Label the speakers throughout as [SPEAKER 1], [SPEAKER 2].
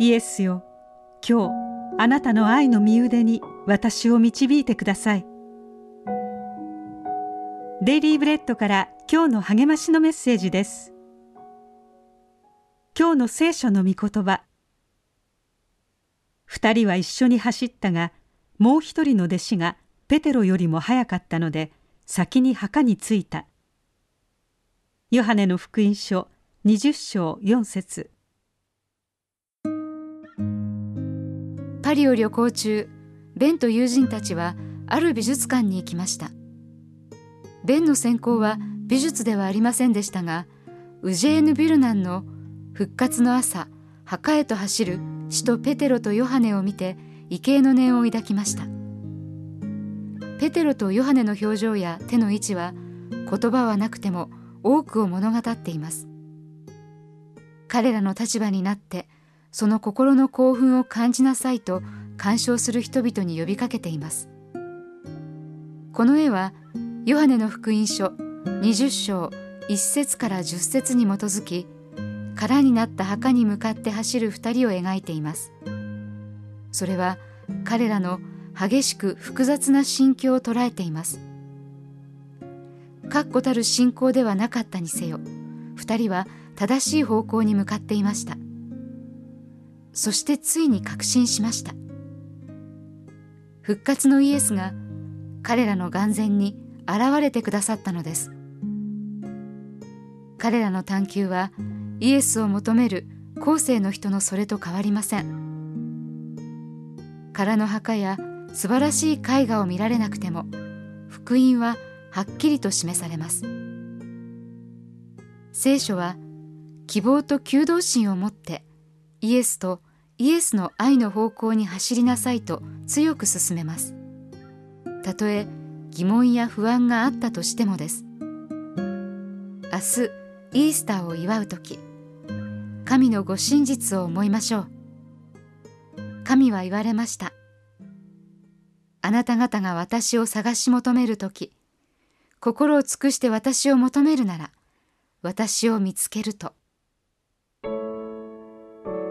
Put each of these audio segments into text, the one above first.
[SPEAKER 1] イエスよ。今日あなたの愛の身腕に私を導いてください。デイリーブレッドから今日の励ましのメッセージです。今日の聖書の御言葉。二人は一緒に走ったがもう一人の弟子がペテロよりも早かったので先に墓に着いた。ヨハネの福音書20章4節。
[SPEAKER 2] パリを旅行中ベンと友人たちはある美術館に行きました。ベンの専攻は美術ではありませんでしたがウジェーヌ・ビルナンの「復活の朝墓へと走る使徒ペテロとヨハネ」を見て畏敬の念を抱きました。ペテロとヨハネの表情や手の位置は言葉はなくても多くを物語っています。彼らの立場になってその心の興奮を感じなさいと鑑賞する人々に呼びかけています。この絵はヨハネの福音書20章1節から10節に基づき空になった墓に向かって走る二人を描いています。それは彼らの激しく複雑な心境を捉えています。確固たる信仰ではなかったにせよ二人は正しい方向に向かっていました。そしてついに確信しました。復活のイエスが彼らの眼前に現れてくださったのです。彼らの探求はイエスを求める後世の人のそれと変わりません。空の墓や素晴らしい絵画を見られなくても福音ははっきりと示されます。聖書は希望と求道心を持ってイエスとイエスの愛の方向に走りなさいと強く勧めます。たとえ疑問や不安があったとしてもです。明日イースターを祝う時神のご真実を思いましょう。神は言われました。あなた方が私を探し求める時心を尽くして私を求めるなら私を見つけると。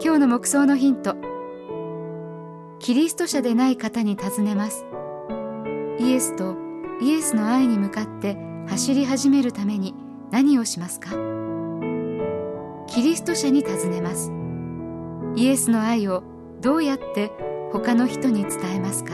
[SPEAKER 2] 今日の目想のヒント。キリスト者でない方に尋ねます。イエスとイエスの愛に向かって走り始めるために何をしますか？キリスト者に尋ねます。イエスの愛をどうやって他の人に伝えますか？